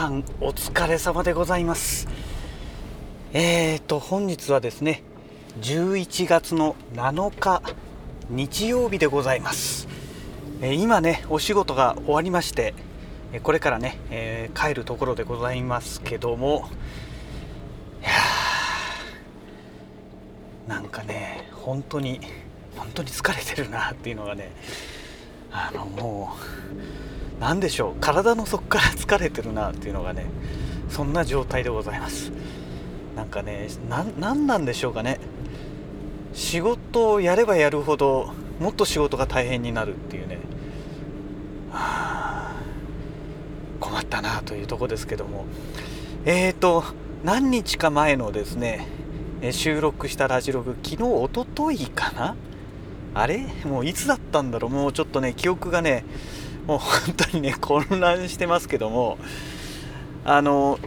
さんお疲れ様でございます。えーと本日はですね11月の7日日曜日でございます、えー今ねお仕事が終わりましてえこれからね、えー帰るところでございますけどもいやーなんかね本当に本当に疲れてるなっていうのがねあのもう何でしょう体の底から疲れてるなっていうのがねそんな状態でございます。なんかねなんなんでしょうかね。仕事をやればやるほどもっと仕事が大変になるっていうね。はあ困ったなというとこですけども。えーと何日か前のですね収録したラジログ昨日おとといかな？あれ？もういつだったんだろう？もうちょっとね記憶がねもう本当にね混乱してますけどもあの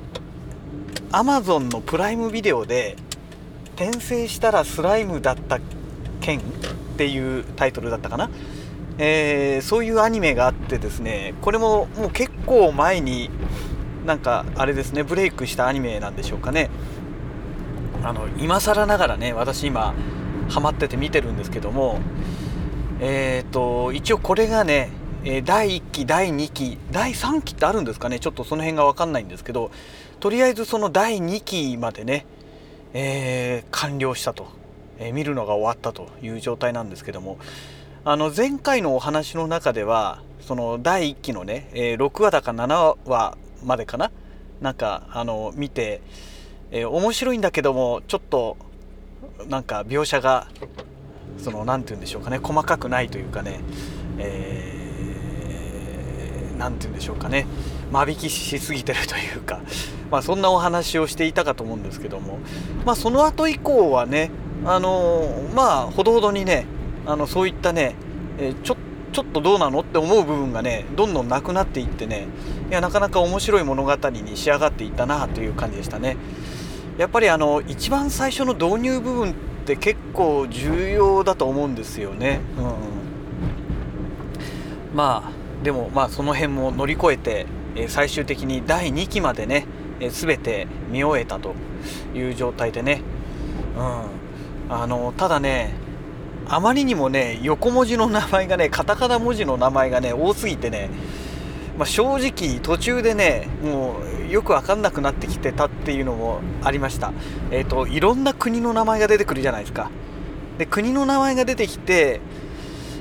アマゾンのプライムビデオで「転生したらスライムだった件」っていうタイトルだったかな、えーそういうアニメがあってですねこれももう結構前になんかあれですねブレイクしたアニメなんでしょうかね。あの今更ながらね私今ハマってて見てるんですけどもえっ、と一応これがねえ第1期第2期第3期ってあるんですかね？ちょっとその辺が分かんないんですけどとりあえずその第2期までね、えー完了したと、えー見るのが終わったという状態なんですけども。あの前回のお話の中ではその第1期のね、えー6話だか7話までかな？なんかあの見て、えー面白いんだけどもちょっとなんか描写がその何て言うんでしょうかね？細かくないというかね、えー、なんて言うんでしょうかね間引きしすぎてるというか、まあ、そんなお話をしていたかと思うんですけども、まあ、その後以降はねあのまあほどほどにねあのそういったね、えちょちょっとどうなのって思う部分がねどんどんなくなっていってねいやなかなか面白い物語に仕上がっていったなという感じでしたね。やっぱりあの一番最初の導入部分って結構重要だと思うんですよね。うん、まあでもまあその辺も乗り越えて、え最終的に第2期までね、え全て見終えたという状態でね、うん、あのただねあまりにもね横文字の名前がねカタカナ文字の名前がね多すぎてねまあ、正直途中でねもうよく分かんなくなってきてたっていうのもありました。えっ、といろんな国の名前が出てくるじゃないですか。で国の名前が出てきて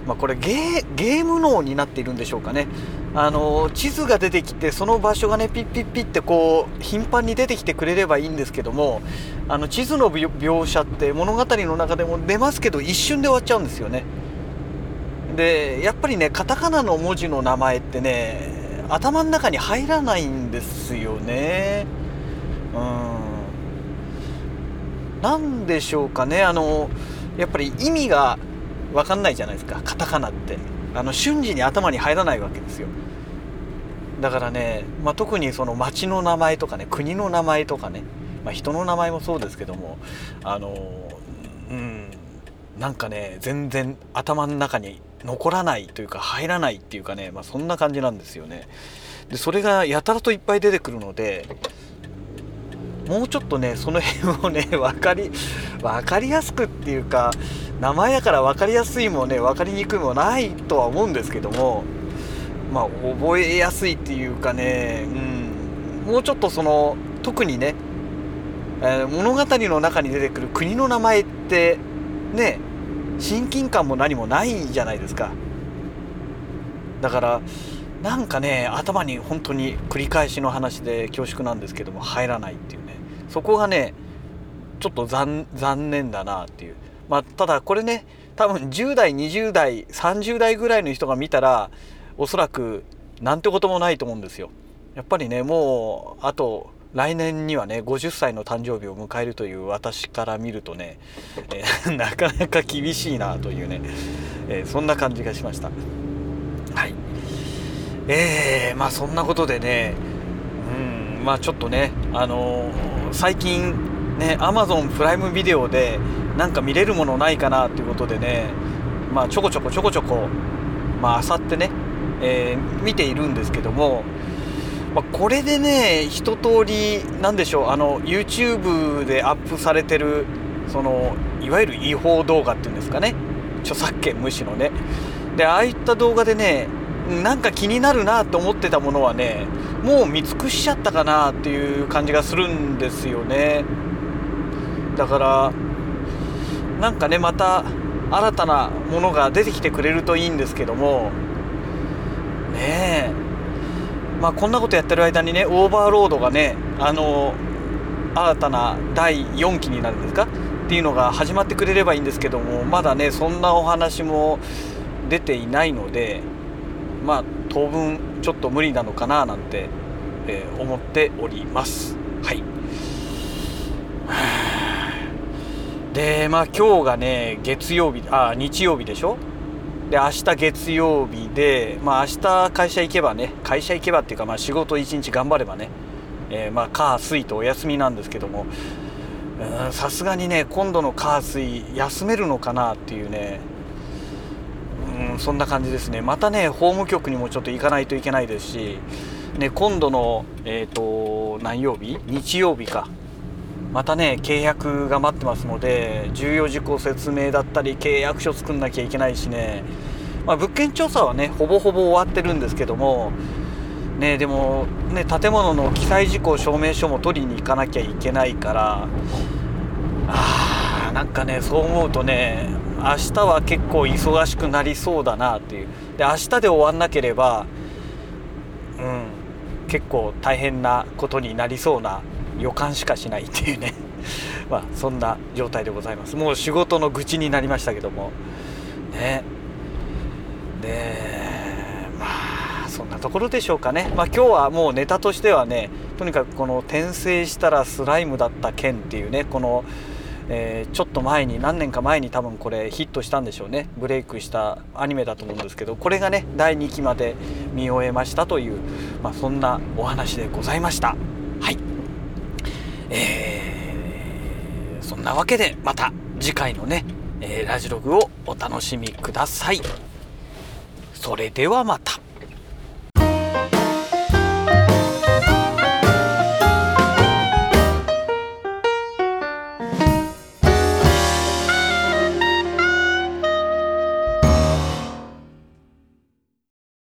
まあ、これゲーゲーム脳になっているんでしょうかね。あの地図が出てきてその場所がねピッピッピッってこう頻繁に出てきてくれればいいんですけどもあの地図の描描写って物語の中でも出ますけど一瞬で終わっちゃうんですよね。でやっぱりねカタカナの文字の名前ってね頭の中に入らないんですよね。うん。なんでしょうかね。あのやっぱり意味が分かんないじゃないですか。カタカナって。あの瞬時に頭に入らないわけですよ。だからね、まあ、特にその町の名前とかね国の名前とかね、まあ、人の名前もそうですけどもあのうんなんかね全然頭の中に残らないというか入らないっていうかね、まあ、そんな感じなんですよね。でそれがやたらといっぱい出てくるのでもうちょっとねその辺をね分かり分かりやすくっていうか名前だから分かりやすいもね分かりにくいもないとは思うんですけどもまあ覚えやすいっていうかね、うん、もうちょっとその特にね、えー物語の中に出てくる国の名前ってね親近感も何もないじゃないですか。だからなんかね頭に本当に繰り返しの話で恐縮なんですけども入らないっていうね。そこがねちょっと残残念だなっていう。まあただこれね多分10代20代30代ぐらいの人が見たらおそらくなんてこともないと思うんですよ。やっぱりねもうあと来年にはね50歳の誕生日を迎えるという私から見るとね、えー なかなか厳しいなというね、えーそんな感じがしました。はい。えー、まあそんなことでねうんまあちょっとねあのー最近ね Amazon プライムビデオでなんか見れるものないかなということでねまあちょこちょこちょこちょこまああさってね、えー見ているんですけどもまあ、これでね一通りなんでしょうあの YouTube でアップされてるそのいわゆる違法動画っていうんですかね著作権無視のね。でああいった動画でねなんか気になるなと思ってたものはねもう見尽くしちゃったかなっていう感じがするんですよね。だからなんかねまた新たなものが出てきてくれるといいんですけどもねえ。まあこんなことやってる間にねオーバーロードがねあの新たな第4期になるんですか？っていうのが始まってくれればいいんですけどもまだねそんなお話も出ていないのでまあ当分ちょっと無理なのかななんて、えー、思っております。はい。でまあ今日がね月曜日あ日曜日でしょ？で明日月曜日でまあ明日会社行けばね会社行けばっていうかまあ仕事一日頑張ればねえー、まあ火水とお休みなんですけどもさすがにね今度の火水休めるのかなっていうねうんそんな感じですね。またね法務局にもちょっと行かないといけないですし、ね、今度のえっ、ー、と何曜日？日曜日か。またね契約が待ってますので重要事項説明だったり契約書作んなきゃいけないしね、まあ、物件調査はねほぼほぼ終わってるんですけどもねでもね建物の記載事項証明書も取りに行かなきゃいけないからあーなんかねそう思うとね明日は結構忙しくなりそうだなっていう。で明日で終わんなければうん結構大変なことになりそうな予感しかしないっていうね。まあそんな状態でございます。もう仕事の愚痴になりましたけども。ね。でまあそんなところでしょうかね。まあ今日はもうネタとしてはねとにかくこの転生したらスライムだった件っていうねこのえー、ちょっと前に何年か前に多分これヒットしたんでしょうね。ブレイクしたアニメだと思うんですけどこれがね第2期まで見終えましたという、まあ、そんなお話でございました。えー、そんなわけでまた次回のね、えー、ラジログをお楽しみください。それではまた。